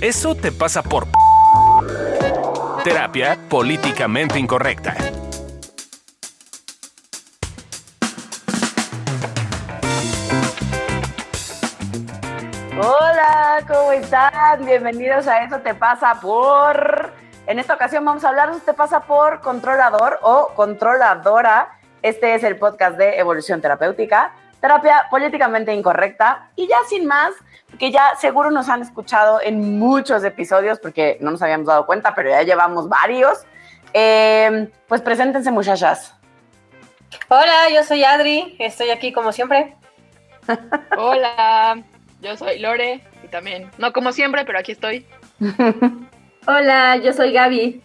Eso te pasa por... Terapia políticamente incorrecta. Hola, ¿cómo están? Bienvenidos a Eso te pasa por... En esta ocasión vamos a hablar de Eso te pasa por controlador o controladora. Este es el podcast de Evolución Terapéutica, terapia políticamente incorrecta. Y ya sin más, que ya seguro nos han escuchado en muchos episodios porque no nos habíamos dado cuenta, pero ya llevamos varios. Eh, pues preséntense muchachas. Hola, yo soy Adri, estoy aquí como siempre. Hola, yo soy Lore y también, no como siempre, pero aquí estoy. Hola, yo soy Gaby.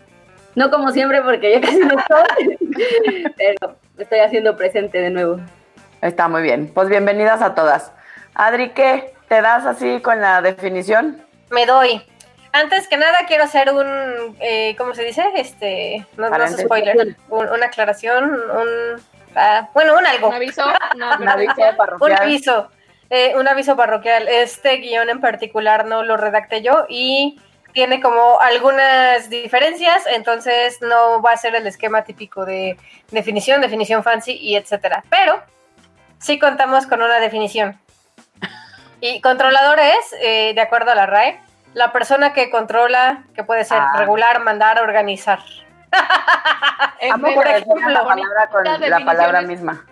No como siempre porque yo casi no estoy, pero estoy haciendo presente de nuevo. Está muy bien. Pues bienvenidas a todas. Adri, ¿qué? ¿Te das así con la definición? Me doy. Antes que nada quiero hacer un, eh, ¿cómo se dice? Este, no, no es spoiler, un- una aclaración, un, ah, bueno, un algo. ¿Un aviso? No, Un aviso Un parroquial. aviso, eh, un aviso parroquial. Este guion en particular no lo redacté yo y tiene como algunas diferencias, entonces no va a ser el esquema típico de definición, definición fancy y etcétera. Pero sí contamos con una definición. Y controlador es, eh, de acuerdo a la RAE, la persona que controla, que puede ser Ah. regular, mandar, organizar. Amo por ejemplo, la palabra con la palabra misma.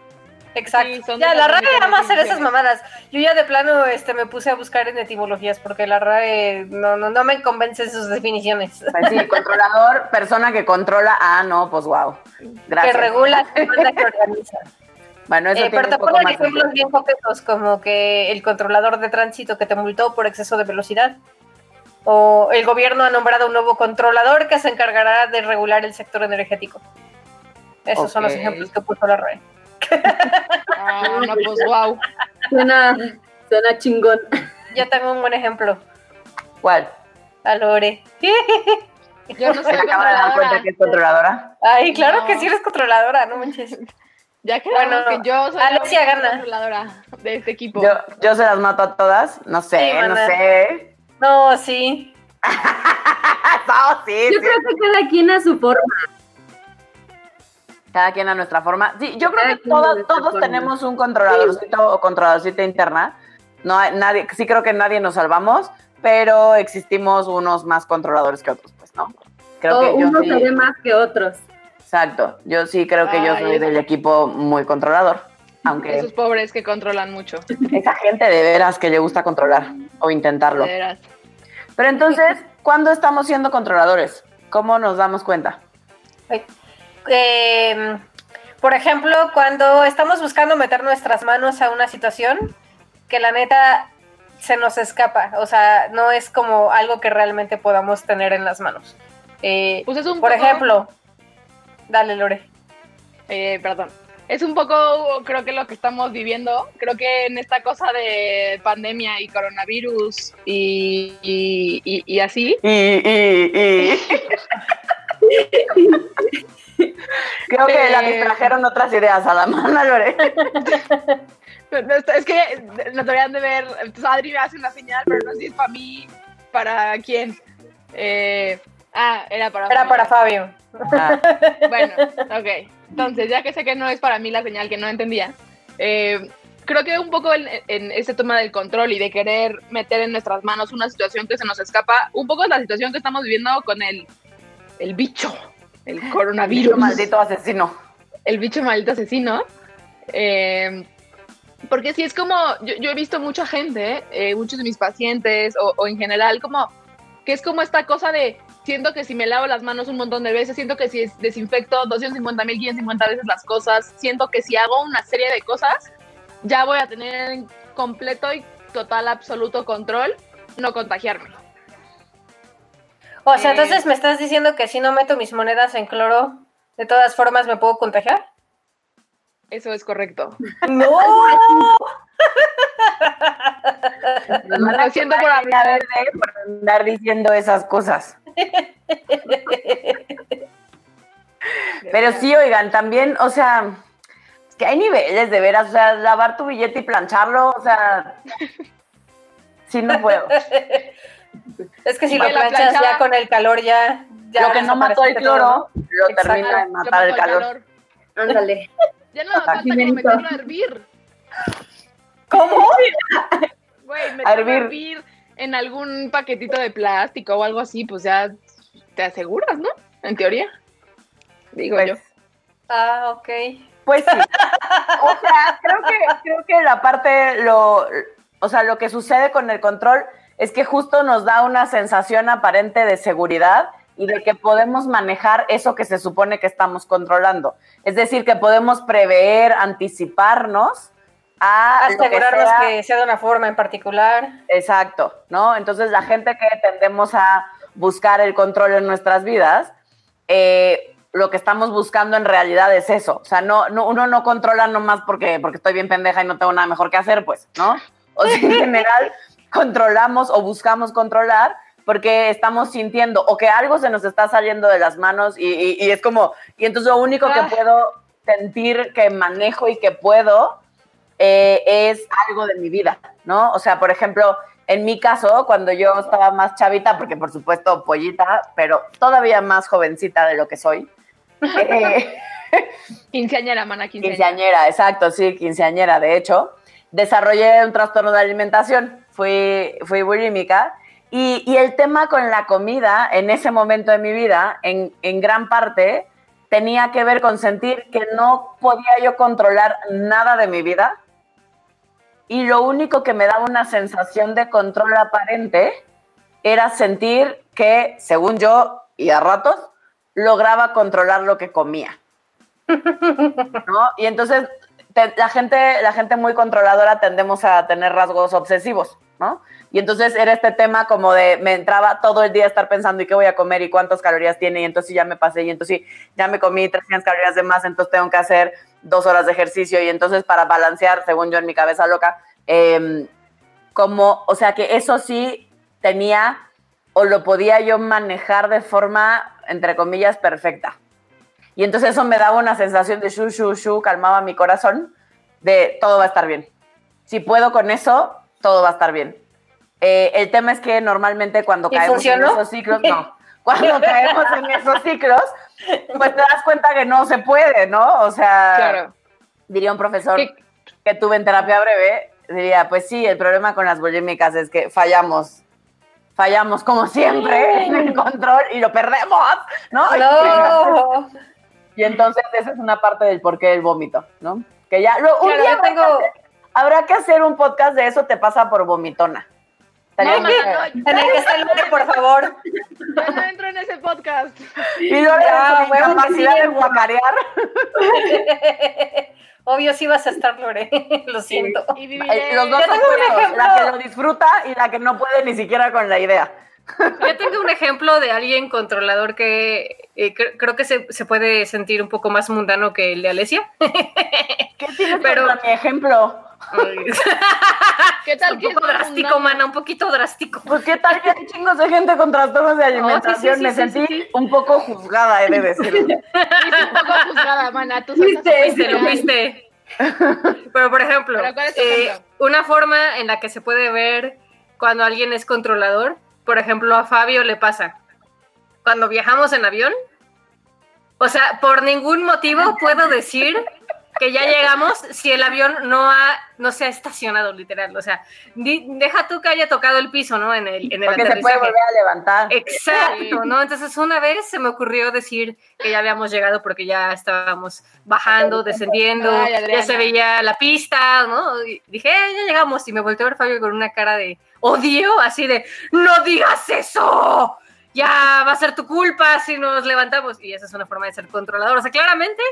Exacto. Sí, ya, la RAE ama hacer esas mamadas. Yo ya de plano este, me puse a buscar en etimologías porque la RAE no, no, no me convence sus definiciones. Pues sí, controlador, persona que controla. Ah, no, pues wow. Gracias. Que regula, que manda, que organiza. Bueno, eso Eh, tiene pero te un poco ponen ejemplos bien coquetos como que el controlador de tránsito que te multó por exceso de velocidad. O el gobierno ha nombrado un nuevo controlador que se encargará de regular el sector energético. Esos son los ejemplos que puso la RAE. Ah, no, pues wow. Suena, suena chingón. Yo tengo un buen ejemplo. ¿Cuál? A Lore. Yo no ¿Se soy le acaba de dar cuenta controladora. que es controladora? Ay, claro No. que sí eres controladora, no manches. Ya quedamos Bueno, que yo soy Alexia la controladora de este equipo. Yo, yo se las mato a todas. No sé, Sí, no sé. No, sí. no, sí, Yo sí. creo que cada quien a su forma. Cada quien a nuestra forma. Sí, yo creo que todas- todos forma. tenemos un controladorcito o controladorcita interna. No hay nadie, sí creo que nadie nos salvamos, pero existimos unos más controladores que otros, pues, ¿no? Creo o que yo uno sí- se ve más que otros. Exacto. Yo sí creo que yo soy es- del equipo muy controlador. Aunque Esos pobres que controlan mucho. esa gente de veras que le gusta controlar o intentarlo. De veras. Pero entonces, ¿cuándo estamos siendo controladores? ¿Cómo nos damos cuenta? Eh, por ejemplo, cuando estamos buscando meter nuestras manos a una situación que la neta se nos escapa, o sea, no es como algo que realmente podamos tener en las manos. Eh, Pues es un por poco- ejemplo, dale Lore. Eh, perdón. Es un poco, creo que lo que estamos viviendo. Creo que en esta cosa de pandemia y coronavirus y, y, y- y así, Y, y, y. Creo que la Eh. distrajeron otras ideas a la mano, Lore. Es que nos deberían de ver. Entonces Adri me hace una señal, pero no sé si es para mí, para quién. Eh, ah, era para Era para Fabio. Ah, Bueno, ok. Entonces, ya que sé que no es para mí la señal que no entendía, eh, creo que un poco en, en ese tema del control y de querer meter en nuestras manos una situación que se nos escapa, un poco la situación que estamos viviendo con el, el bicho, el Bicho coronavirus. maldito asesino. el bicho maldito asesino. Eh, porque sí es como, yo, yo he visto mucha gente, eh, muchos de mis pacientes o, o en general, como que es como esta cosa de, siento que si me lavo las manos un montón de veces, siento que si es- desinfecto 250 mil, 550 veces las cosas, siento que si hago una serie de cosas, ya voy a tener en completo y total, absoluto control, no contagiarme. O sea, Eh. entonces me estás diciendo que si no meto mis monedas en cloro, de todas formas me puedo contagiar. Eso es correcto. No. Lo siento por La hablar. verde por andar diciendo esas cosas. Pero sí, oigan, también, o sea, es que hay niveles de veras, o sea, lavar tu billete y plancharlo, o sea, Sí, no puedo. Es que si lo la planchas planchada. ya con el calor ya... ya Lo que no mató el todo, cloro, lo Exacto. termina de matar el calor. Ándale. Ya no basta Benito. meterlo a hervir. ¿Cómo? Güey, meterlo a hervir. En algún paquetito de plástico o algo así, pues ya te aseguras, ¿no? En teoría. Digo Pues, yo. Ah, ok. Pues sí. O sea, creo que, creo que la parte, lo, o sea, lo que sucede con el control es que justo nos da una sensación aparente de seguridad y de que podemos manejar eso que se supone que estamos controlando. Es decir, que podemos prever, anticiparnos a que Asegurarnos sea- que sea de una forma en particular. Exacto, ¿no? Entonces la gente que tendemos a buscar el control en nuestras vidas, eh, lo que estamos buscando en realidad es eso. O sea, no, no, uno no controla nomás porque, porque estoy bien pendeja y no tengo nada mejor que hacer, pues, ¿no? O sea, en general controlamos o buscamos controlar porque estamos sintiendo o que algo se nos está saliendo de las manos y, y- y es como, y entonces lo único Ah. que puedo sentir que manejo y que puedo eh, es algo de mi vida, ¿no? O sea, por ejemplo, en mi caso, cuando yo estaba más chavita, porque por supuesto pollita, pero todavía más jovencita de lo que soy, eh, Quinceañera, mana, quinceañera. quinceañera, exacto, sí, quinceañera, de hecho, desarrollé un trastorno de alimentación, fui, fui bulímica, y, y el tema con la comida en ese momento de mi vida, en, en gran parte, tenía que ver con sentir que no podía yo controlar nada de mi vida, y lo único que me daba una sensación de control aparente era sentir que, según yo, y a ratos, lograba controlar lo que comía. ¿no? Y entonces te- la, gente, la gente muy controladora tendemos a tener rasgos obsesivos, ¿no? Y entonces era este tema como de, me entraba todo el día a estar pensando y qué voy a comer y cuántas calorías tiene y entonces ya me pasé y entonces ya me comí 300 calorías de más, entonces tengo que hacer dos horas de ejercicio y entonces para balancear, según yo en mi cabeza loca, em, como, o sea que eso sí tenía o lo podía yo manejar de forma, entre comillas, perfecta. Y entonces eso me daba una sensación de shu, shu, shu, calmaba mi corazón, de todo va a estar bien. Si puedo con eso, todo va a estar bien. Eh, el tema es que normalmente cuando ¿Y caemos funcionó? en esos ciclos, no. Cuando caemos en esos ciclos, pues te das cuenta que no se puede, ¿no? O sea, Claro. diría un profesor ¿Qué? que tuve en terapia breve, diría, pues sí, el problema con las bulímicas es que fallamos. Fallamos como siempre en el control y lo perdemos, ¿no? No. Y entonces esa es una parte del porqué del vómito, ¿no? Que ya lo, un Claro, día tengo- habrá que hacer un podcast de eso te pasa por vomitona. No, no, En el que está el nombre, por favor. yo no entro en ese podcast. y luego Ya, huevo que incapacidad sí, de guacarear. Obvio sí vas a estar, Lore. Lo siento. Y. Eh, Los dos son la que lo disfruta y la que no puede ni siquiera con la idea. Yo tengo un ejemplo de alguien controlador que eh, cre- creo que se, se puede sentir un poco más mundano que el de Alesia. ¿Qué tienes Pero- mi ejemplo? ¿Qué tal un que es poco drástico, mana, un poquito drástico. Pues qué tal que hay chingos de gente con trastornos de alimentación. sí, Me sí, sentí sí, sí. un poco juzgada, he de decirlo. Fuiste un poco juzgada, mana. Tú Fuiste, lo viste. Pero, por ejemplo, Pero, ¿cuál es tu eh, ejemplo? una forma en la que se puede ver cuando alguien es controlador, por ejemplo, a Fabio le pasa. Cuando viajamos en avión, o sea, por ningún motivo puedo decir que ya llegamos si el avión no ha no se ha estacionado literal, o sea, di- deja tú que haya tocado el piso, ¿no? En el en el Porque se puede volver a levantar. Exacto, ¿no? Entonces una vez se me ocurrió decir que ya habíamos llegado porque ya estábamos bajando, descendiendo, Ay, ya se veía la pista, ¿no? Y dije, "Eh, ya llegamos y me volteé a ver Fabio con una cara de odio, así de, no digas eso, ya va a ser tu culpa si nos levantamos. Y esa es una forma de ser controlador. O sea, claramente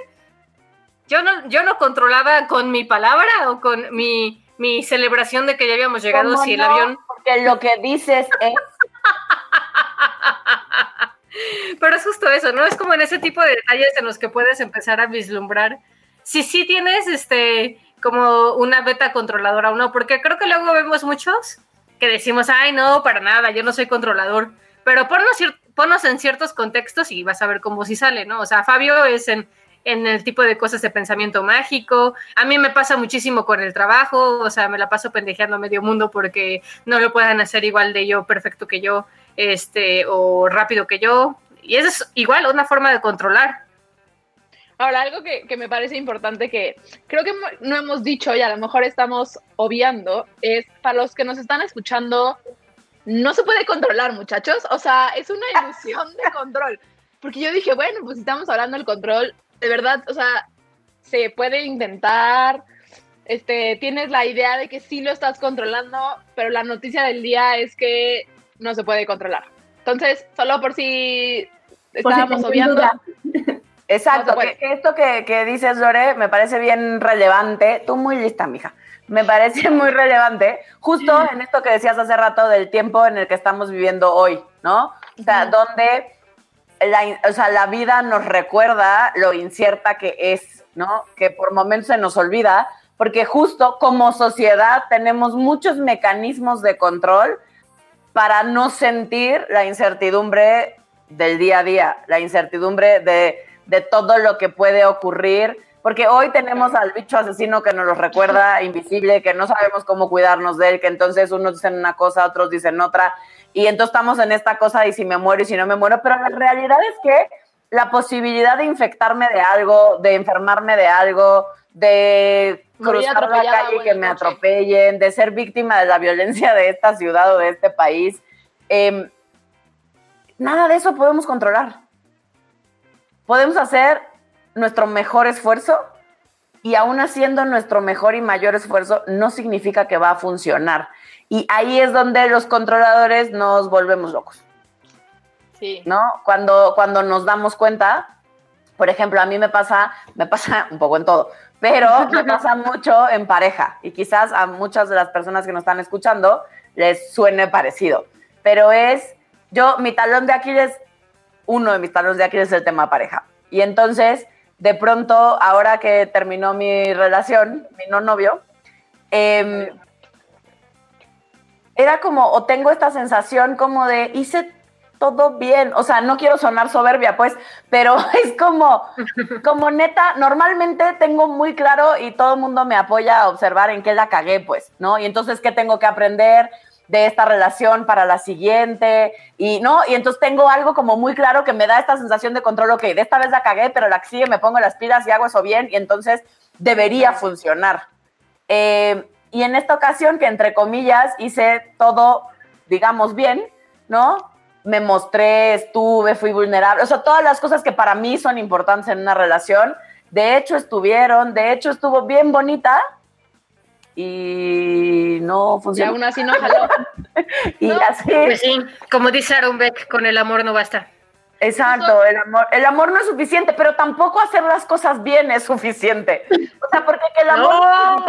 yo no, yo no controlaba con mi palabra o con mi, mi celebración de que ya habíamos llegado ¿Cómo si el no? avión Porque lo que dices es Pero es justo eso, ¿no? Es como en ese tipo de detalles en los que puedes empezar a vislumbrar si sí tienes este como una beta controladora o no, porque creo que luego vemos muchos que decimos, ay, no, para nada, yo no soy controlador, pero ponnos, ponnos en ciertos contextos y vas a ver cómo sí sale, ¿no? O sea, Fabio es en, en el tipo de cosas de pensamiento mágico. A mí me pasa muchísimo con el trabajo, o sea, me la paso pendejeando a medio mundo porque no lo puedan hacer igual de yo, perfecto que yo, este, o rápido que yo. Y eso es igual una forma de controlar. Ahora, algo que, que, me parece importante que creo que no hemos dicho y a lo mejor estamos obviando es para los que nos están escuchando, no se puede controlar, muchachos. O sea, es una ilusión de control. Porque yo dije, bueno, pues estamos hablando del control, de verdad, o sea, se puede intentar, este, tienes la idea de que sí lo estás controlando, pero la noticia del día es que no se puede controlar. Entonces, solo por si estábamos obviando. Exacto, que, esto que, que, dices, Lore, me parece bien relevante. Tú muy lista, mija. Me parece muy relevante, justo en esto que decías hace rato del tiempo en el que estamos viviendo hoy, ¿no? O sea, donde la, o sea, la vida nos recuerda lo incierta que es, ¿no? Que por momentos se nos olvida, porque justo como sociedad tenemos muchos mecanismos de control para no sentir la incertidumbre del día a día, la incertidumbre de de todo lo que puede ocurrir, porque hoy tenemos al bicho asesino que nos lo recuerda invisible, que no sabemos cómo cuidarnos de él, que entonces unos dicen una cosa, otros dicen otra, y entonces estamos en esta cosa y si me muero y si no me muero, pero la realidad es que la posibilidad de infectarme de algo, de enfermarme de algo, de cruzar la calle y que me atropellen, de ser víctima de la violencia de esta ciudad o de este país, eh, nada de eso podemos controlar podemos hacer nuestro mejor esfuerzo y aún haciendo nuestro mejor y mayor esfuerzo no significa que va a funcionar. Y ahí es donde los controladores nos volvemos locos. Sí. ¿No? Cuando, cuando nos damos cuenta, por ejemplo, a mí me pasa, me pasa un poco en todo, pero me pasa mucho en pareja y quizás a muchas de las personas que nos están escuchando les suene parecido, pero es, yo, mi talón de Aquiles uno de mis talones de aquí es el tema pareja. Y entonces, de pronto, ahora que terminó mi relación, mi no novio, em, era como, o tengo esta sensación como de, hice todo bien, o sea, no quiero sonar soberbia, pues, pero es como, como neta, normalmente tengo muy claro y todo el mundo me apoya a observar en qué la cagué, pues, ¿no? Y entonces, ¿qué tengo que aprender? de esta relación para la siguiente y no, y entonces tengo algo como muy claro que me da esta sensación de control, ok, de esta vez la cagué, pero la que sigue me pongo las pilas y hago eso bien y entonces debería funcionar. Eh, y en esta ocasión que entre comillas hice todo, digamos, bien, ¿no? Me mostré, estuve, fui vulnerable, o sea, todas las cosas que para mí son importantes en una relación, de hecho estuvieron, de hecho estuvo bien bonita, y no funcionó. Y aún así no jaló. y así. Pues sí, como dice Aaron Beck, con el amor no basta. Exacto, el amor, el amor no es suficiente, pero tampoco hacer las cosas bien es suficiente. O sea, porque que el amor no.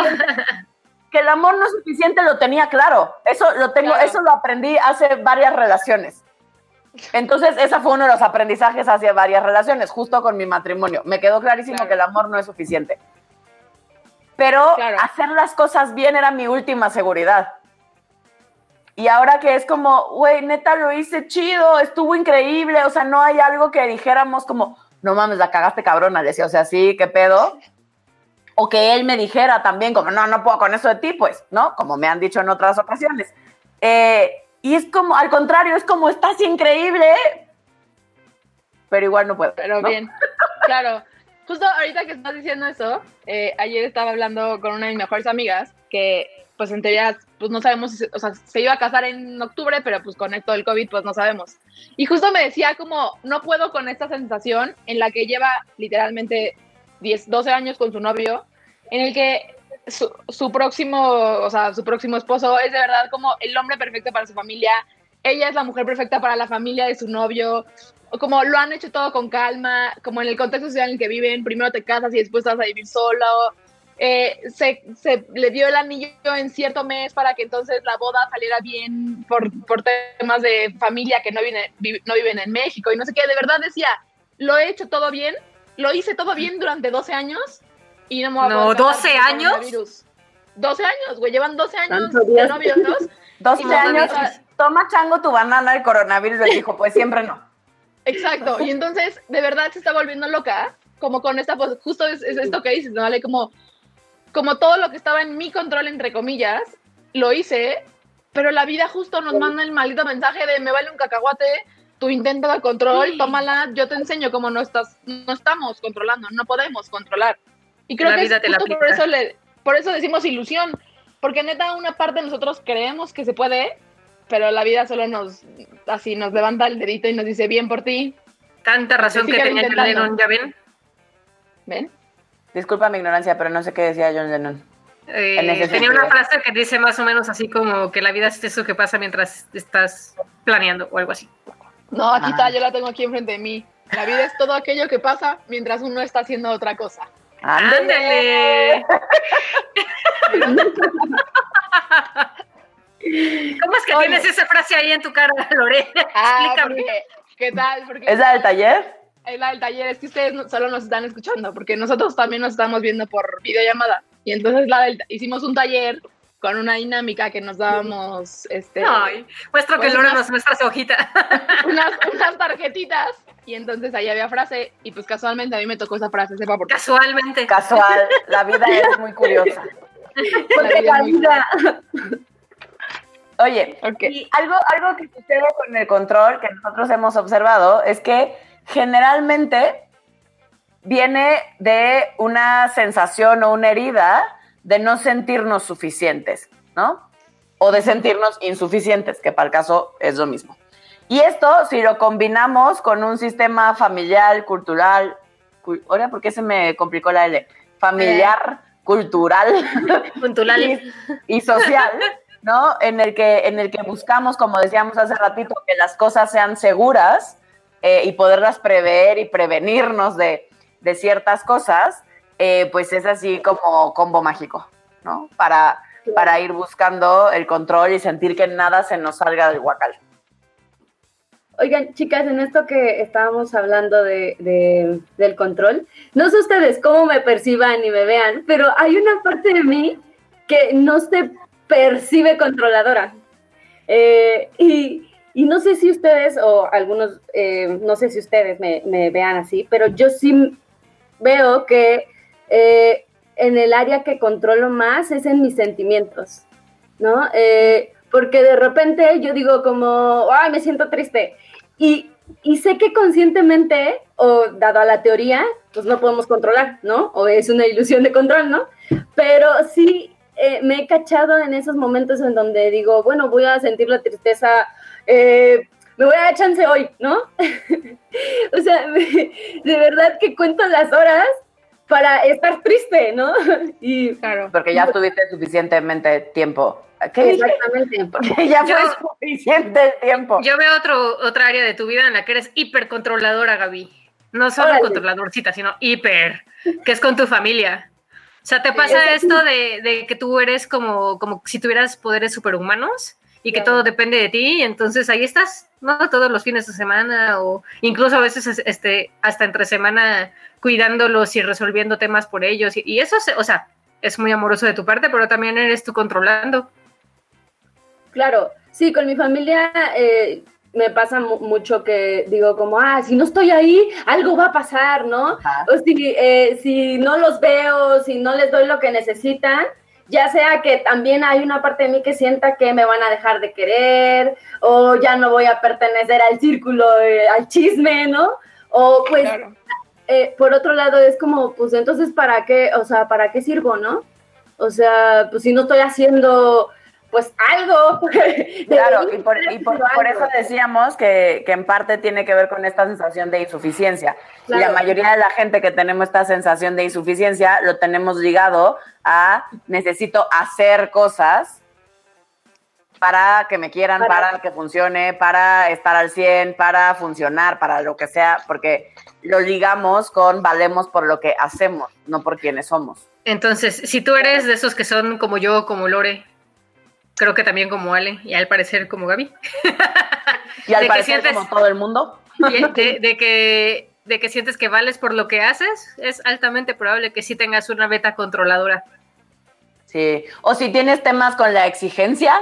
Que el amor no es suficiente lo tenía claro. Eso lo tengo, eso lo aprendí hace varias relaciones. Entonces, ese fue uno de los aprendizajes hacia varias relaciones, justo con mi matrimonio. Me quedó clarísimo que el amor no es suficiente pero hacer las cosas bien era mi última seguridad. Y ahora que es como, güey, neta lo hice chido, estuvo increíble, o sea, no hay algo que dijéramos como, no mames, la cagaste cabrona, decía, o sea, sí, qué pedo. O que él me dijera también, como, no, no puedo con eso de ti, pues, ¿no? Como me han dicho en otras ocasiones. Eh, y es como, al contrario, es como, estás increíble, pero igual no puedo. Pero bien, claro. Justo ahorita que estás diciendo eso, eh, ayer estaba hablando con una de mis mejores amigas que, pues en teoría, pues no sabemos, o sea, se iba a casar en octubre, pero pues con esto del COVID, pues no sabemos. Y justo me decía como, no puedo con esta sensación en la que lleva literalmente 10, 12 años con su novio, en el que su, su, próximo, o sea, su próximo esposo es de verdad como el hombre perfecto para su familia, ella es la mujer perfecta para la familia de su novio, como lo han hecho todo con calma, como en el contexto social en el que viven, primero te casas y después vas a vivir solo. Eh, se, se, le dio el anillo en cierto mes para que entonces la boda saliera bien por, por temas de familia que no, viene, no viven en México y no sé qué. De verdad decía, lo he hecho todo bien, lo hice todo bien durante 12 años y no me voy a No, 12 años. 12 años, güey, llevan 12 años de novios, ¿no? 12 años, toma chango tu banana, el coronavirus le dijo, pues siempre no. Exacto, y entonces de verdad se está volviendo loca como con esta, pues justo es, es esto que dices, ¿no? ¿Vale? Como, como todo lo que estaba en mi control, entre comillas, lo hice, pero la vida justo nos manda el maldito mensaje de me vale un cacahuate, tu intento de control, tómala, yo te enseño cómo no estás, no estamos controlando, no podemos controlar. Y creo La que vida es te la justo por aplica. eso, le, por eso decimos ilusión, porque neta una parte de nosotros creemos que se puede, pero la vida solo nos, así, nos levanta el dedito y nos dice, bien por ti, Tanta razón que tenía John. Lennon, ¿ya ven? ¿ven? Disculpa mi ignorancia, pero no sé qué decía John Lennon. Eh, tenía una frase que dice más o menos así como que la vida es eso que pasa mientras estás planeando o algo así. No, aquí Ah. está, yo la tengo aquí enfrente de mí. La vida es todo aquello que pasa mientras uno está haciendo otra cosa. ¡Ándale! ¿Cómo es que Oye. tienes esa frase ahí en tu cara, Lore? Ah, Explícame. porque, ¿qué tal? Porque ¿Es la del taller? es la del taller, es que ustedes solo nos están escuchando, porque nosotros también nos estamos viendo por videollamada. Y entonces la del, hicimos un taller con una dinámica que nos dábamos este, Ay, muestro que Pues Lore unas- nos muestra su hojita. unas, unas tarjetitas y entonces ahí había frase y pues casualmente a mí me tocó esa frase, sepa por qué. Casualmente. Casual, la vida es muy curiosa. Porque la vida. Oye, Ok. Y algo, algo que sucede con el control que nosotros hemos observado es que generalmente viene de una sensación o una herida de no sentirnos suficientes, ¿no? O de sentirnos insuficientes, que para el caso es lo mismo. Y esto, si lo combinamos con un sistema familiar, cultural, cu- ahora, ¿por qué se me complicó la L? Familiar, cultural, Puntual. y, y social, ¿no? En el que, en el que buscamos, como decíamos hace ratito, que las cosas sean seguras eh, y poderlas prever y prevenirnos de, de ciertas cosas, eh, pues es así como combo mágico, ¿no? Para, para ir buscando el control y sentir que nada se nos salga del guacal. Oigan, chicas, en esto que estábamos hablando de, de- del control, no sé ustedes cómo me perciban y me vean, pero hay una parte de mí que no se percibe controladora. Eh, y, y no sé si ustedes o algunos, eh, no sé si ustedes me, me vean así, pero yo sí veo que eh, en el área que controlo más es en mis sentimientos, ¿no? Eh, porque de repente yo digo como, ay, me siento triste. Y, sé que conscientemente, o dado a la teoría, pues no podemos controlar, ¿no? O es una ilusión de control, ¿no? Pero sí eh, me he cachado en esos momentos en donde digo, bueno, voy a sentir la tristeza, eh, me voy a dar chance hoy, ¿no? o sea, de verdad que cuento las horas para estar triste, ¿no? y Claro. Porque ya tuviste suficientemente tiempo. ¿Qué? exactamente. Porque ya fue Yo- suficiente el tiempo. Yo veo otro, otra área de tu vida en la que eres hipercontroladora, Gaby. No solo Órale. controladorcita, sino hiper, que es con tu familia. O sea, ¿te pasa esto de, de que tú eres como, como si tuvieras poderes superhumanos y que Claro. todo depende de ti y entonces ahí estás, ¿no? Todos los fines de semana o incluso a veces es- este, hasta entre semana cuidándolos y resolviendo temas por ellos. Y, y eso, se- o sea, es muy amoroso de tu parte, pero también eres tú controlando. Claro, sí, con mi familia eh, me pasa mu- mucho que digo como, ah, si no estoy ahí, algo va a pasar, ¿no? Ajá. O si, eh, si no los veo, si no les doy lo que necesitan, ya sea que también hay una parte de mí que sienta que me van a dejar de querer, o ya no voy a pertenecer al círculo, eh, al chisme, ¿no? O pues Claro. eh, por otro lado es como, pues entonces, ¿para qué? O sea, ¿para qué sirvo, no? O sea, pues si no estoy haciendo, pues algo. Claro, y por, y eso decíamos que, que en parte tiene que ver con esta sensación de insuficiencia. Y la mayoría de la gente que tenemos esta sensación de insuficiencia lo tenemos ligado a necesito hacer cosas para que me quieran, Para- para, que funcione, para estar al 100, para funcionar, para lo que sea, porque lo ligamos con valemos por lo que hacemos, no por quienes somos. Entonces, si tú eres de esos que son como yo, como Lore, creo que también como Ale, y al parecer como Gaby, Y al ¿De parecer, sientes? como todo el mundo, de, de que, de que sientes que vales por lo que haces, es altamente probable que sí tengas una beta controladora. Sí, o si tienes temas con la exigencia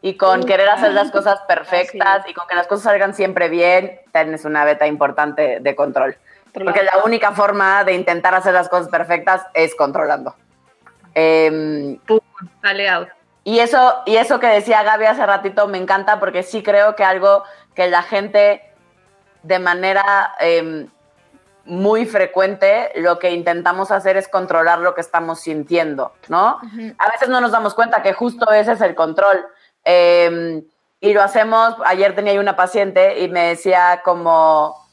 y con querer hacer las cosas perfectas y con que las cosas salgan siempre bien, tienes una beta importante de control. Porque la única forma de intentar hacer las cosas perfectas es controlando. Em, Pum, dale out. Y eso, y eso que decía Gaby hace ratito me encanta porque sí creo que algo que la gente de manera em, muy frecuente lo que intentamos hacer es controlar lo que estamos sintiendo, ¿no? A veces no nos damos cuenta que justo ese es el control. Em, y lo hacemos, ayer tenía una paciente y me decía como,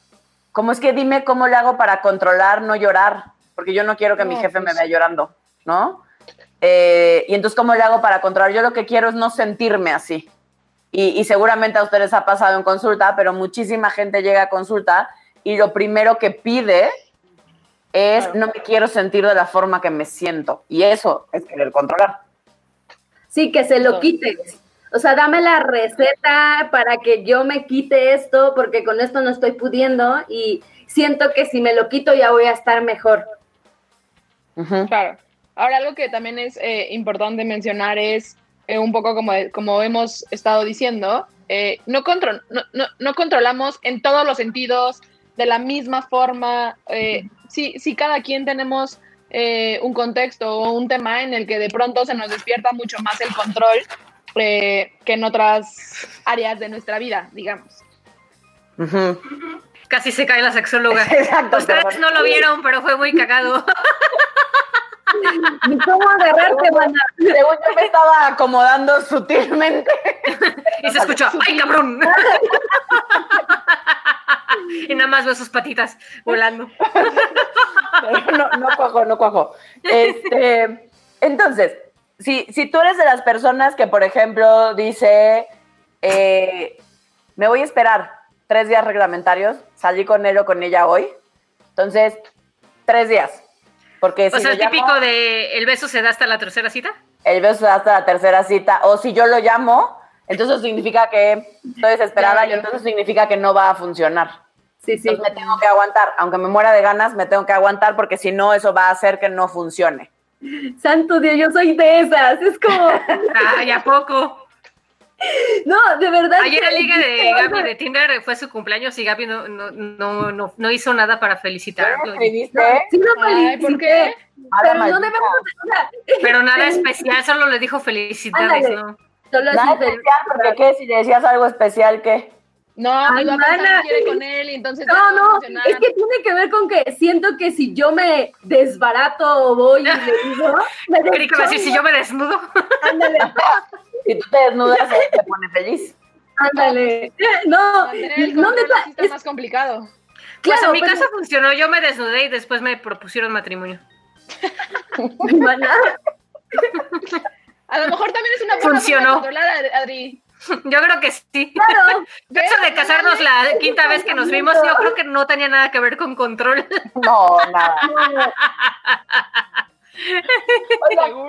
¿cómo es que dime cómo le hago para controlar no llorar? Porque yo no quiero que mi jefe me pues. vea llorando, ¿no? Eh, y entonces, ¿cómo le hago para controlar? Yo lo que quiero es no sentirme así. Y, y seguramente a ustedes ha pasado en consulta, pero muchísima gente llega a consulta y lo primero que pide es Claro. no me quiero sentir de la forma que me siento. Y eso es querer controlar. Sí, que se lo quites. O sea, dame la receta para que yo me quite esto, porque con esto no estoy pudiendo y siento que si me lo quito ya voy a estar mejor. Claro. Ahora, algo que también es eh, importante mencionar es eh, un poco como, como hemos estado diciendo, eh, no, contro- no, no- no controlamos en todos los sentidos de la misma forma. eh, si, si cada quien tenemos eh, un contexto o un tema en el que de pronto se nos despierta mucho más el control eh, que en otras áreas de nuestra vida, digamos. Ujú. Casi se cae la sexóloga. Exacto. Ustedes no lo vieron, pero fue muy cagado. Ni cómo agarrarte, mana. Según yo me estaba acomodando sutilmente. Y se escuchó, ¡ay, cabrón! Y nada más veo sus patitas volando. Pero no, no cuajo, no cuajo. Este, entonces, si, si tú eres de las personas que, por ejemplo, dice, eh, me voy a esperar tres días reglamentarios, salí con él o con ella hoy, entonces, tres días. Porque si O sea, llamo, típico de el beso se da hasta la tercera cita. el beso se da hasta la tercera cita, o si yo lo llamo, entonces eso significa que estoy desesperada y entonces significa que no va a funcionar. Sí, sí. Entonces me tengo que aguantar, aunque me muera de ganas, me tengo que aguantar porque si no, eso va a hacer que no funcione. Santo Dios, yo soy de esas. Es como, Ay, ¿a poco? No, de verdad. Ayer el liga de Gaby de Tinder fue su cumpleaños y Gaby no, no, no, no, no hizo nada para felicitarlo. ¿Escribiste? Sí, lo Ay, ¿por qué? La Pero no debemos, Pero nada especial, solo le dijo felicidades, Ándale. ¿no? solo Nada especial, porque ¿qué? Si le decías algo especial, ¿qué? No, Ay, iba a pensar mana. que quiere con él y entonces No, no, es que tiene que ver con que siento que si yo me desbarato o voy y le digo, me que iba a decir, si yo me desnudo. Ándale, Si tú te desnudas, te pone feliz. ándale. No, el no, está es más complicado. Pues claro, en mi pero- caso funcionó, yo me desnudé y después me propusieron matrimonio. Mana, A lo mejor también es una forma de controlar, Adri. Yo creo que sí. Claro, Eso de casarnos la quinta vez que nos vimos, yo creo que no tenía nada que ver con control. No, nada.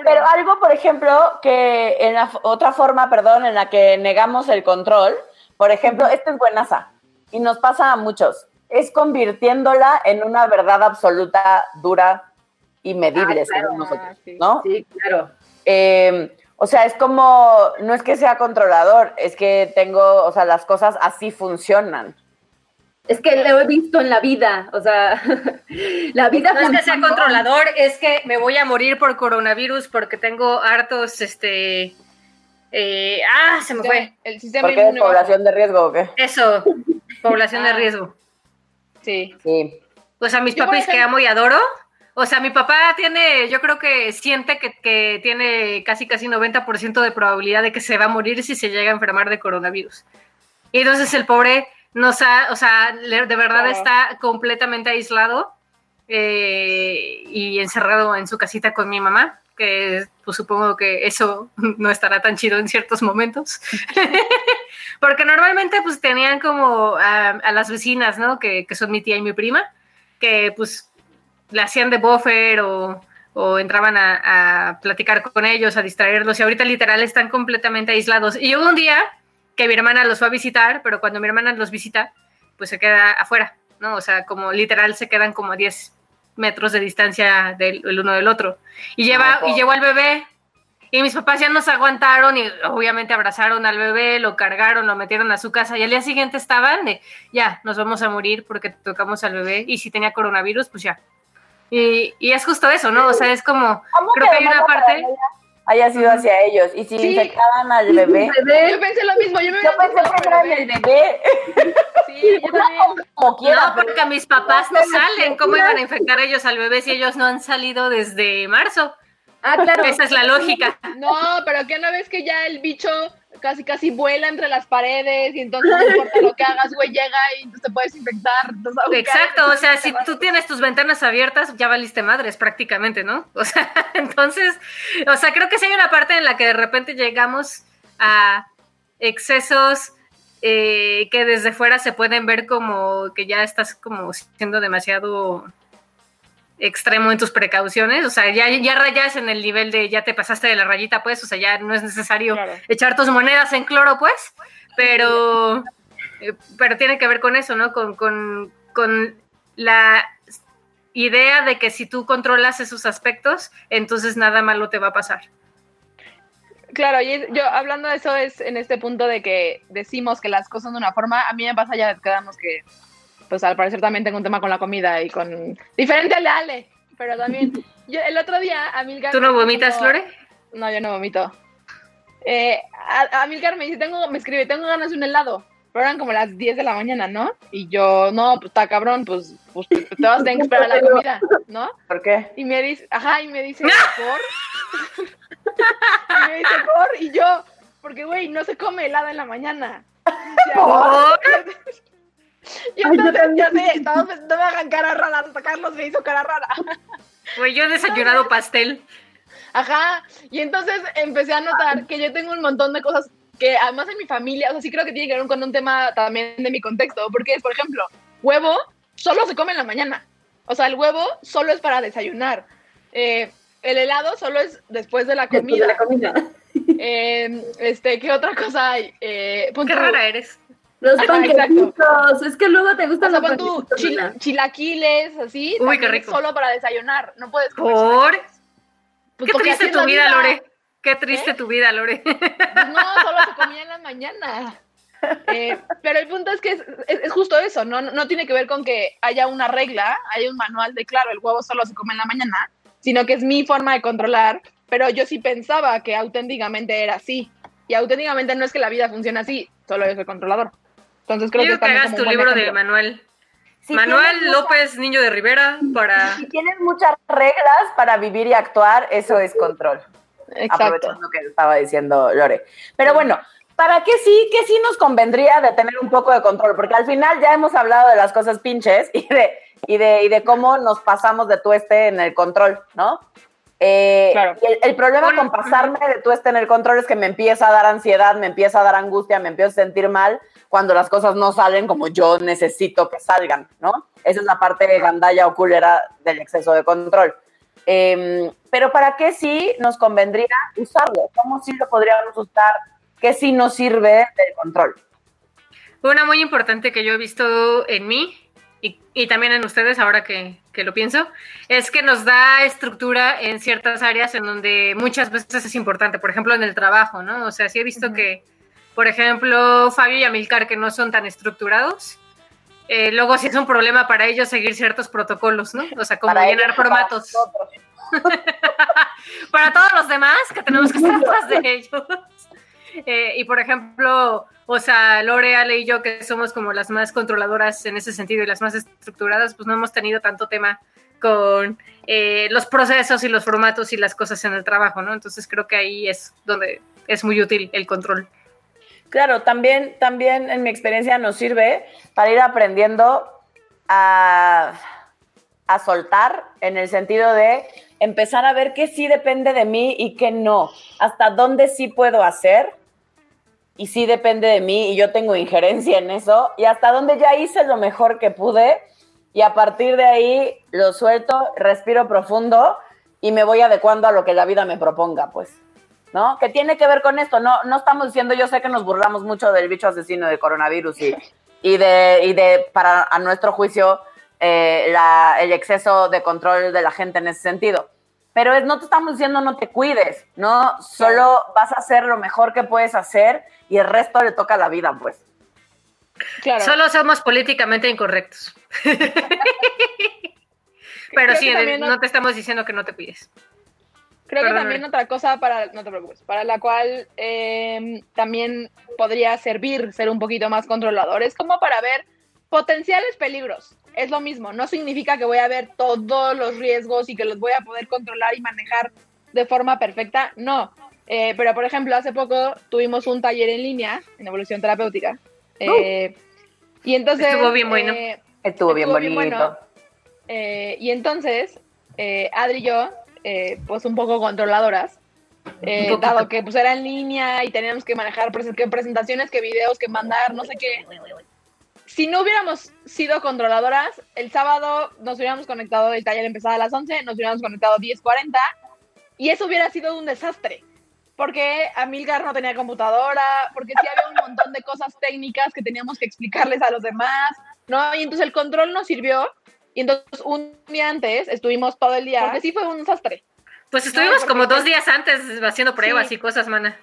Pero algo, por ejemplo, que en la otra forma, perdón, en la que negamos el control, por ejemplo, esta es buenaza y nos pasa a muchos, es convirtiéndola en una verdad absoluta, dura y medible, Ah, claro. según nosotros, sí. ¿no? sí, claro. Eh, o sea, es como, no es que sea controlador, es que tengo, o sea, las cosas así funcionan. Es que lo he visto en la vida, o sea, la vida No es que sea controlador, es que me voy a morir por coronavirus porque tengo hartos, este... eh, ah, se me fue. El sistema ¿Por qué es inmune bajo. población de riesgo o qué? Eso, población de Ah. riesgo. Sí. Sí. O sea, mis papis que amo y adoro. O sea, mi papá tiene, yo creo que siente que, que tiene casi casi 90% de probabilidad de que se va a morir si se llega a enfermar de coronavirus. Y entonces el pobre nos ha, o sea, de verdad Claro. está completamente aislado eh, y encerrado en su casita con mi mamá, que pues supongo que eso no estará tan chido en ciertos momentos. Porque normalmente pues tenían como a, a las vecinas, ¿no? Que, que son mi tía y mi prima, que pues le hacían de buffer o, o entraban a, a platicar con ellos, a distraerlos, y ahorita literal están completamente aislados. Y hubo un día que mi hermana los fue a visitar, pero cuando mi hermana los visita, pues se queda afuera, ¿no? O sea, como literal se quedan como a 10 metros de distancia del el uno del otro. Y lleva, Ay, y llevó al bebé, Y mis papás ya nos aguantaron y obviamente abrazaron al bebé, lo cargaron, lo metieron a su casa y al día siguiente estaban de, ya, nos vamos a morir porque tocamos al bebé y si tenía coronavirus, pues ya. Y, y es justo eso, ¿no? O sea, es como, creo que hay una parte... Haya sido hacia ellos. Y si Sí. infectaban al bebé. Yo pensé lo mismo, yo me Yo hubiera pensé que era el bebé. Sí, yo también. Como quiera. No, pero- porque mis papás no salen. ¿Cómo iban a infectar ellos al bebé si ellos no han salido desde marzo? Ah, claro. Esa es la lógica. No, pero que no ves que ya el bicho casi casi vuela entre las paredes y entonces no importa lo que hagas, güey, llega y te puedes infectar. Exacto, o sea, si tú tienes tus ventanas abiertas, ya valiste madres prácticamente, ¿no? O sea, entonces, o sea, creo que sí hay una parte en la que de repente llegamos a excesos eh, que desde fuera se pueden ver como que ya estás como siendo demasiado extremo en tus precauciones, o sea, ya, ya rayas en el nivel de ya te pasaste de la rayita, pues, o sea, ya no es necesario Claro. echar tus monedas en cloro, pues, pero, eh, pero tiene que ver con eso, ¿no? Con, con, con la idea de que si tú controlas esos aspectos, entonces nada malo te va a pasar. Claro, y yo hablando de eso es en este punto de que decimos que las cosas son de una forma, a mí me pasa ya quedamos que, pues al parecer también tengo un tema con la comida y con... Diferente al de Ale, pero también... Yo el otro día, Amilcar... ¿Tú no vomitas, dijo- Lore? No, yo no vomito. Eh, Amilcar me dice, tengo, me escribe, tengo ganas de un helado. Pero eran como las 10 de la mañana, ¿no? Y yo, no, pues está cabrón, pues, pues te te vas a tener que esperar la comida, ¿no? ¿Por qué? Y me dice, ajá, y me dice, ¿por? y me dice, ¿por? Y yo, porque, güey, no se come helado en la mañana. O sea, ¿Por? Y entonces, ya sé, no, me- no me hagan cara rara, hasta Carlos me hizo cara rara. Güey, yo he desayunado pastel. Ajá, y entonces empecé a notar que yo tengo un montón de cosas que además en mi familia, o sea, sí creo que tiene que ver con un tema también de mi contexto, porque es, por ejemplo, huevo solo se come en la mañana. O sea, el huevo solo es para desayunar. Eh, el helado solo es después de la Después de comida. la comida. Eh, este, ¿qué otra cosa hay? Eh, Qué rara eres. Los panquecitos. Es que luego te O gustan sea, los tú panquecitos. chil- ¿verdad? chilaquiles, así. Uy, qué también es rico. Solo para desayunar. No puedes comer ¿Por? Pues Qué triste tu vida, Lore. Qué triste tu vida, Lore. Pues no, solo se comía en la mañana. Eh, pero el punto es que es, es- es justo eso, ¿no? No tiene que ver con que haya una regla, haya un manual de, claro, el huevo solo se come en la mañana, sino que es mi forma de controlar, pero yo sí pensaba que auténticamente era así. Y auténticamente no es que la vida funcione así, solo yo soy controlador. Entonces creo Quiero que, que hagas tu libro de ejemplo. Manuel. Si Manuel tienes mucha- López, niño de Rivera, para... Si tienes muchas reglas para vivir y actuar, eso es control. Exacto. aprovechando que estaba diciendo Lore. Pero bueno, ¿para qué sí, qué sí nos convendría de tener un poco de control? Porque al final ya hemos hablado de las cosas pinches y de, y de, y de cómo nos pasamos de tueste en el control, ¿no? Eh, Claro. y el, el problema Bueno, con pasarme de tueste en el control es que me empieza a dar ansiedad, me empieza a dar angustia, me empiezo a sentir mal cuando las cosas no salen como yo necesito que salgan, ¿no? Esa es la parte gandalla o culera del exceso de control. Eh, pero ¿para qué sí nos convendría usarlo? ¿Cómo sí lo podríamos usar? ¿Qué sí nos sirve del control? Una muy importante que yo he visto en mí y, y también en ustedes ahora que, que lo pienso, es que nos da estructura en ciertas áreas en donde muchas veces es importante, por ejemplo en el trabajo, ¿no? O sea, sí he visto que, por ejemplo, Fabio y Amilcar, que no son tan estructurados, eh, luego sí es un problema para ellos seguir ciertos protocolos, ¿no? O sea, como Para llenar ellos, formatos. para todos los demás que tenemos que estar atrás de ellos. Eh, y por ejemplo, o sea, Lore, Ale y yo, que somos como las más controladoras en ese sentido y las más estructuradas, pues no hemos tenido tanto tema con eh, los procesos y los formatos y las cosas en el trabajo, ¿no? Entonces creo que ahí es donde es muy útil el control. Claro, también, también en mi experiencia nos sirve para ir aprendiendo a, a soltar en el sentido de empezar a ver qué sí depende de mí y qué no, hasta dónde sí puedo hacer y sí depende de mí y yo tengo injerencia en eso y hasta dónde ya hice lo mejor que pude y a partir de ahí lo suelto, respiro profundo y me voy adecuando a lo que la vida me proponga, pues. ¿No? Que tiene que ver con esto, no, no estamos diciendo, yo sé que nos burlamos mucho del bicho asesino de coronavirus y, y de, y de, para a nuestro juicio, eh, la, el exceso de control de la gente en ese sentido. pero es, no te estamos diciendo no te cuides, no, solo vas a hacer lo mejor que puedes hacer y el resto le toca a la vida, pues. Claro. Solo somos políticamente incorrectos. Pero Creo sí, no, no- te estamos diciendo que no te cuides. Creo que también otra cosa para, no te preocupes, para la cual eh, también podría servir ser un poquito más controlador, es como para ver potenciales peligros. Es lo mismo, no significa que voy a ver todos los riesgos y que los voy a poder controlar y manejar de forma perfecta, no. Eh, pero por ejemplo, hace poco tuvimos un taller en línea en evolución terapéutica. eh, y entonces... Estuvo bien bueno. eh, Estuvo bien Estuvo bien bonito. bueno. Eh, y entonces, eh, Adri y yo, eh, pues un poco controladoras, eh, Un dado que pues era en línea y teníamos que manejar que presentaciones, que videos, que mandar, no sé qué. Si no hubiéramos sido controladoras, el sábado nos hubiéramos conectado, el taller empezaba a las 11, nos hubiéramos conectado 10.40 y eso hubiera sido un desastre. Porque Amilcar no tenía computadora, porque sí había un montón de cosas técnicas que teníamos que explicarles a los demás, ¿no? Y entonces el control nos sirvió y entonces un día antes estuvimos todo el día, porque sí fue un desastre. Pues estuvimos como dos días antes haciendo pruebas Sí. y cosas, mana.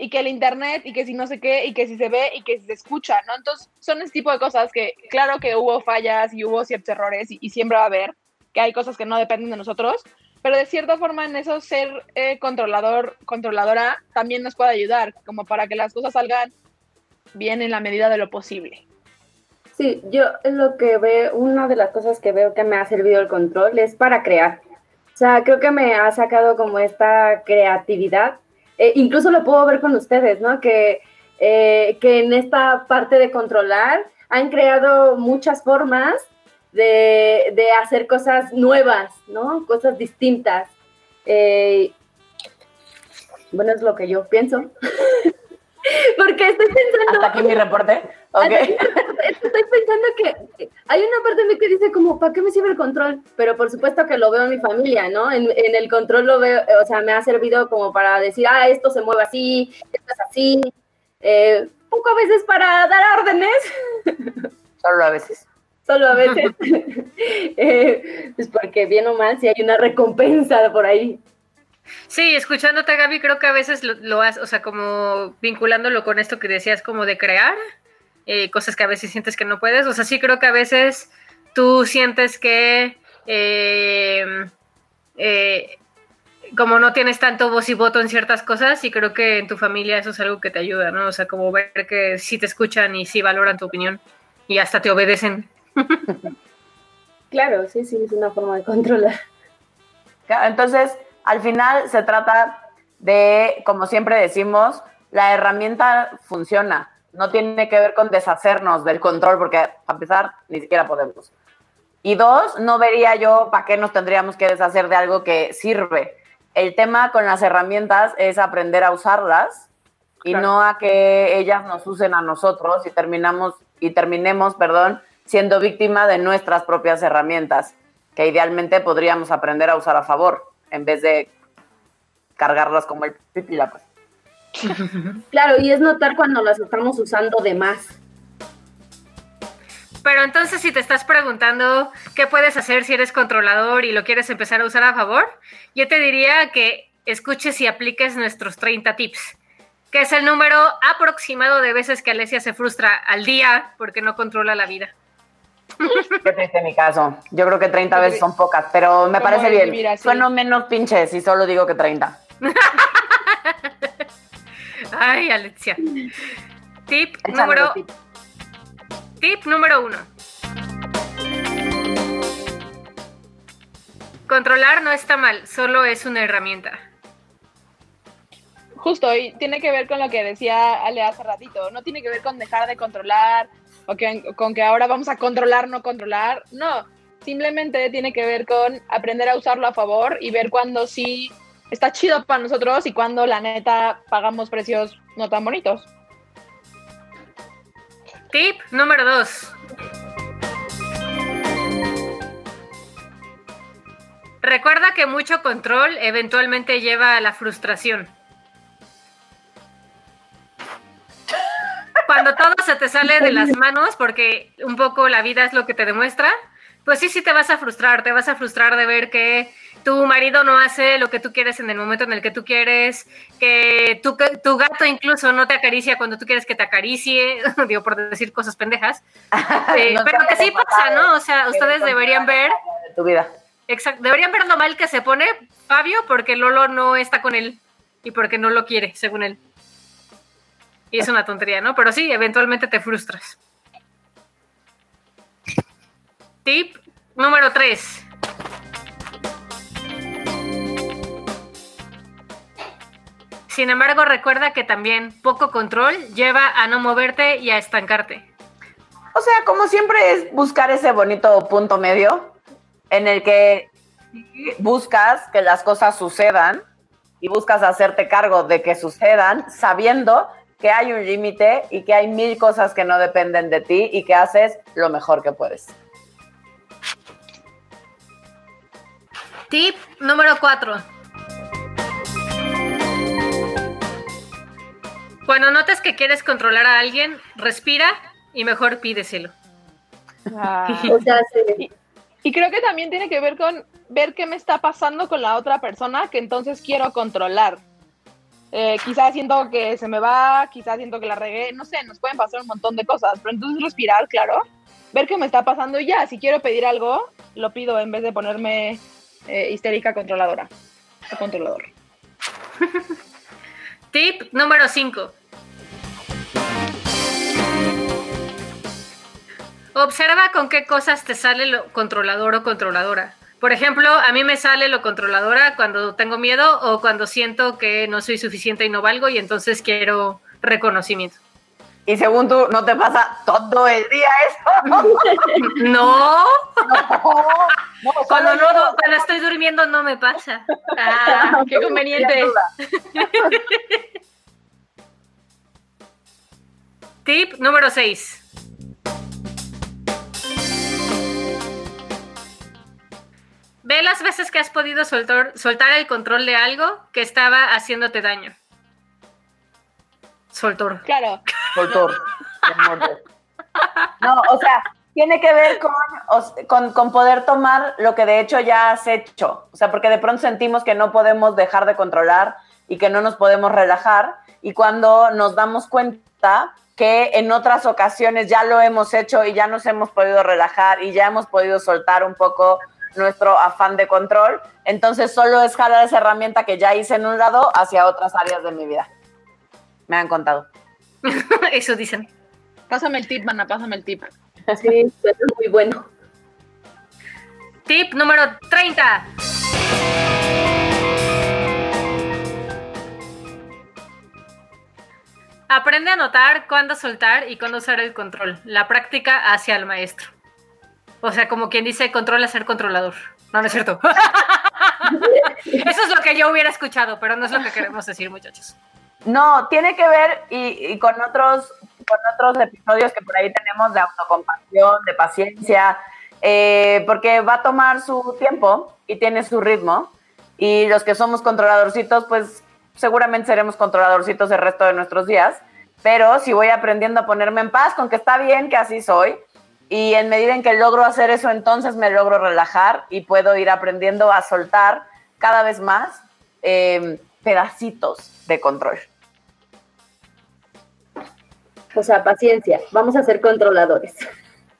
y que el internet y que si no sé qué y que si se ve y que si se escucha, ¿no? Entonces son ese tipo de cosas que claro que hubo fallas y hubo ciertos errores y, y siempre va a haber, que hay cosas que no dependen de nosotros, pero de cierta forma en eso ser eh, controlador, controladora también nos puede ayudar, como para que las cosas salgan bien en la medida de lo posible. Sí, yo lo que veo, una de las cosas que veo que me ha servido el control es para crear. O sea, creo que me ha sacado como esta creatividad. Eh, incluso lo puedo ver con ustedes, ¿no? Que, eh, que en esta parte de controlar han creado muchas formas de, de hacer cosas nuevas, ¿no? Cosas distintas. Eh, bueno, es lo que yo pienso. Porque estoy pensando... Hasta aquí mi reporte. Ok. Estoy pensando que hay una parte de mí que dice como, ¿para qué me sirve el control? Pero por supuesto que lo veo en mi familia, ¿no? En, en el control lo veo, o sea, me ha servido como para decir, ah, esto se mueve así, esto es así. Eh, poco a veces para dar órdenes, Solo a veces. solo a veces. Eh, pues porque bien o mal, si hay una recompensa por ahí. Sí, escuchándote, Gaby, creo que a veces lo, lo haces, o sea, como vinculándolo con esto que decías, como de crear eh, cosas que a veces sientes que no puedes. O sea, sí creo que a veces tú sientes que eh, eh, como no tienes tanto voz y voto en ciertas cosas, y creo que en tu familia eso es algo que te ayuda, ¿no? O sea, como ver que sí te escuchan y sí valoran tu opinión y hasta te obedecen. Claro, sí, sí, es una forma de controlar. Entonces, al final se trata de, como siempre decimos, la herramienta funciona. No tiene que ver con deshacernos del control, porque a empezar, ni siquiera podemos. Y dos, no vería yo para qué nos tendríamos que deshacer de algo que sirve. El tema con las herramientas es aprender a usarlas y Claro. no a que ellas nos usen a nosotros y terminamos y terminemos, perdón, siendo víctima de nuestras propias herramientas, que idealmente podríamos aprender a usar a favor en vez de cargarlas como el pipila, pues. Claro, y es notar cuando las estamos usando de más. Pero entonces si te estás preguntando qué puedes hacer si eres controlador y lo quieres empezar a usar a favor, yo te diría que escuches y apliques nuestros 30 tips, que es el número aproximado de veces que Alesia se frustra al día porque no controla la vida. Qué triste mi caso. Yo creo que 30 Como veces son pocas, pero me parece bien. Sueno menos pinche si solo digo que 30. Ay, Alexia. Tip Échalo, número, tip. tip número uno. Controlar no está mal, solo es una herramienta. Justo, y tiene que ver con lo que decía Ale hace ratito, no tiene que ver con dejar de controlar o que- con que ahora vamos a controlar, no controlar, no, simplemente tiene que ver con aprender a usarlo a favor y ver cuando sí está chido para nosotros y cuando la neta pagamos precios no tan bonitos. Tip número dos. Recuerda que mucho control eventualmente lleva a la frustración. Cuando todo se te sale de las manos, porque un poco la vida es lo que te demuestra, Pues sí, sí te vas a frustrar, te vas a frustrar de ver que tu marido no hace lo que tú quieres en el momento en el que tú quieres, que tu, gato incluso no te acaricia cuando tú quieres que te acaricie, digo por decir cosas pendejas, Eh, No pero que sí pasa, ¿no? O sea, ustedes deberían ver, de tu vida. exacto, deberían ver lo mal que se pone Fabio porque Lolo no está con él y porque no lo quiere, según él. Y es una tontería, ¿no? Pero sí, eventualmente te frustras. Tip número 3. Sin embargo, recuerda que también poco control lleva a no moverte y a estancarte. O sea, como siempre es buscar ese bonito punto medio en el que buscas que las cosas sucedan y buscas hacerte cargo de que sucedan sabiendo que hay un límite y que hay mil cosas que no dependen de ti y que haces lo mejor que puedes. Tip número 4. Cuando notes que quieres controlar a alguien, respira y mejor pídeselo. Ah. Y creo que también tiene que ver con ver qué me está pasando con la otra persona que entonces quiero controlar. Eh, quizás siento que se me va, quizás siento que la regué, no sé, nos pueden pasar un montón de cosas, pero entonces respirar, claro, ver qué me está pasando y ya, si quiero pedir algo, lo pido en vez de ponerme eh, histérica controladora o controlador. Tip número 5. Observa con qué cosas te sale lo controlador o controladora. Por ejemplo, a mí me sale lo controladora cuando tengo miedo o cuando siento que no soy suficiente y no valgo y entonces quiero reconocimiento. Y según tú, ¿no te pasa todo el día eso? No, No, cuando, solo no, cuando estoy durmiendo no me pasa. Ah, qué conveniente. Tip número 6. Ve las veces que has podido soltar, soltar el control de algo que estaba haciéndote daño. Soltor. Claro, Soltor. No, o sea, tiene que ver con, con, con poder tomar lo que de hecho ya has hecho. O sea, porque de pronto sentimos que no podemos dejar de controlar y que no nos podemos relajar. Y cuando nos damos cuenta que en otras ocasiones ya lo hemos hecho y ya nos hemos podido relajar y ya hemos podido soltar un poco nuestro afán de control, entonces solo es jalar esa herramienta que ya hice en un lado hacia otras áreas de mi vida. Me han contado. Eso dicen. pásame el tip, mana, pásame el tip. Sí, suena muy bueno. Tip número 30. Aprende a notar cuándo soltar y cuándo usar el control. La práctica hacia el maestro. O sea, como quien dice, controla ser controlador. No, no es cierto. Eso es lo que yo hubiera escuchado, pero no es lo que queremos decir, muchachos. No, tiene que ver y, y con otros con otros episodios que por ahí tenemos de autocompasión, de paciencia, eh, porque va a tomar su tiempo y tiene su ritmo. Y los que somos controladorcitos, pues seguramente seremos controladorcitos el resto de nuestros días. Pero si voy aprendiendo a ponerme en paz con que está bien que así soy, y en medida en que logro hacer eso, entonces me logro relajar y puedo ir aprendiendo a soltar cada vez más eh, pedacitos de control. O sea, paciencia. Vamos a ser controladores.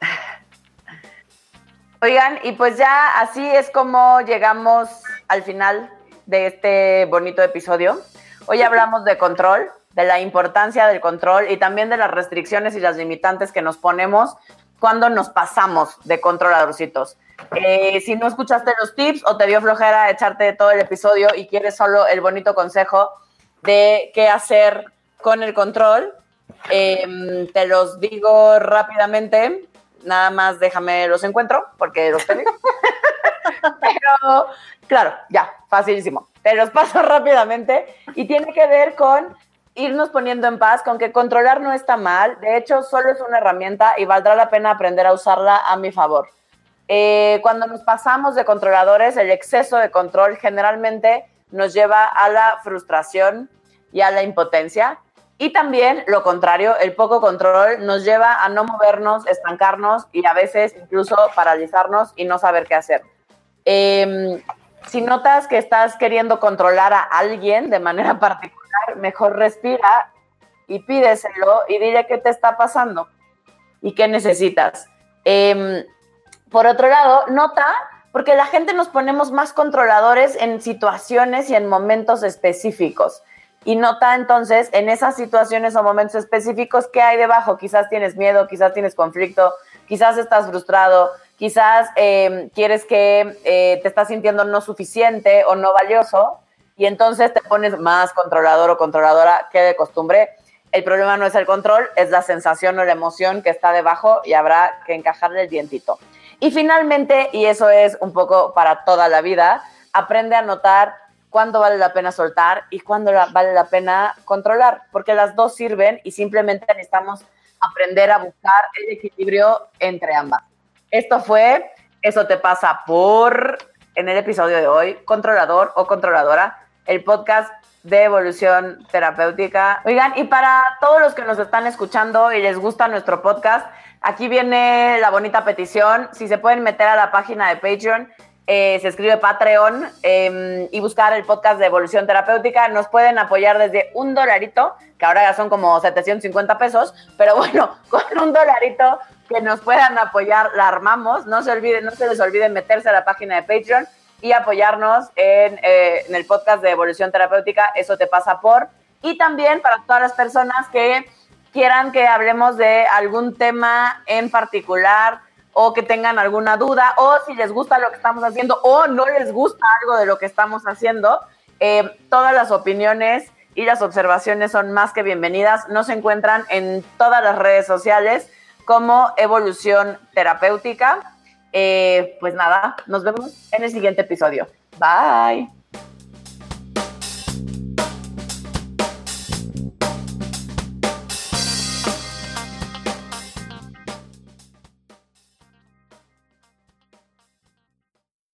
Oigan, y pues ya así es como llegamos al final de este bonito episodio. Hoy hablamos de control, de la importancia del control y también de las restricciones y las limitantes que nos ponemos cuando nos pasamos de controladorcitos. Eh, si no escuchaste los tips o te dio flojera echarte todo el episodio y quieres solo el bonito consejo de qué hacer con el control, eh, te los digo rápidamente. Nada más déjame los encuentro porque los tengo. Pero, claro, ya, facilísimo. Te los paso rápidamente y tiene que ver con irnos poniendo en paz, con que controlar no está mal. De hecho, solo es una herramienta y valdrá la pena aprender a usarla a mi favor. Eh, cuando nos pasamos de controladores, el exceso de control generalmente nos lleva a la frustración y a la impotencia. Y también lo contrario, el poco control nos lleva a no movernos, estancarnos y a veces incluso paralizarnos y no saber qué hacer. Em, si notas que estás queriendo controlar a alguien de manera particular, mejor respira y pídeselo y dile qué te está pasando y qué necesitas. Em, por otro lado, nota, porque la gente nos ponemos más controladores en situaciones y en momentos específicos. Y nota entonces en esas situaciones o momentos específicos qué hay debajo. Quizás tienes miedo, quizás tienes conflicto, quizás estás frustrado, quizás em, quieres que eh, te estás sintiendo no suficiente o no valioso y entonces te pones más controlador o controladora que de costumbre. El problema no es el control, es la sensación o la emoción que está debajo y habrá que encajarle el dientito. Y finalmente, y eso es un poco para toda la vida, aprende a notar cuándo vale la pena soltar y cuándo vale la pena controlar, porque las dos sirven y simplemente necesitamos aprender a buscar el equilibrio entre ambas. Esto fue Eso te pasa por, en el episodio de hoy, controlador o controladora, el podcast de evolución terapéutica. Oigan, y para todos los que nos están escuchando y les gusta nuestro podcast, aquí viene la bonita petición. Si se pueden meter a la página de Patreon, eh, se escribe Patreon em, y buscar el podcast de evolución terapéutica. Nos pueden apoyar desde un dolarito, que ahora ya son como 750 pesos, pero bueno, con un dolarito que nos puedan apoyar, la armamos. No se olviden, no se les olvide meterse a la página de Patreon y apoyarnos en, eh, en el podcast de Evolución Terapéutica, Eso te pasa por. Y también para todas las personas que quieran que hablemos de algún tema en particular o que tengan alguna duda o si les gusta lo que estamos haciendo o no les gusta algo de lo que estamos haciendo, eh, todas las opiniones y las observaciones son más que bienvenidas. Nos encuentran en todas las redes sociales como Evolución Terapéutica. Eh, pues nada, nos vemos en el siguiente episodio. Bye.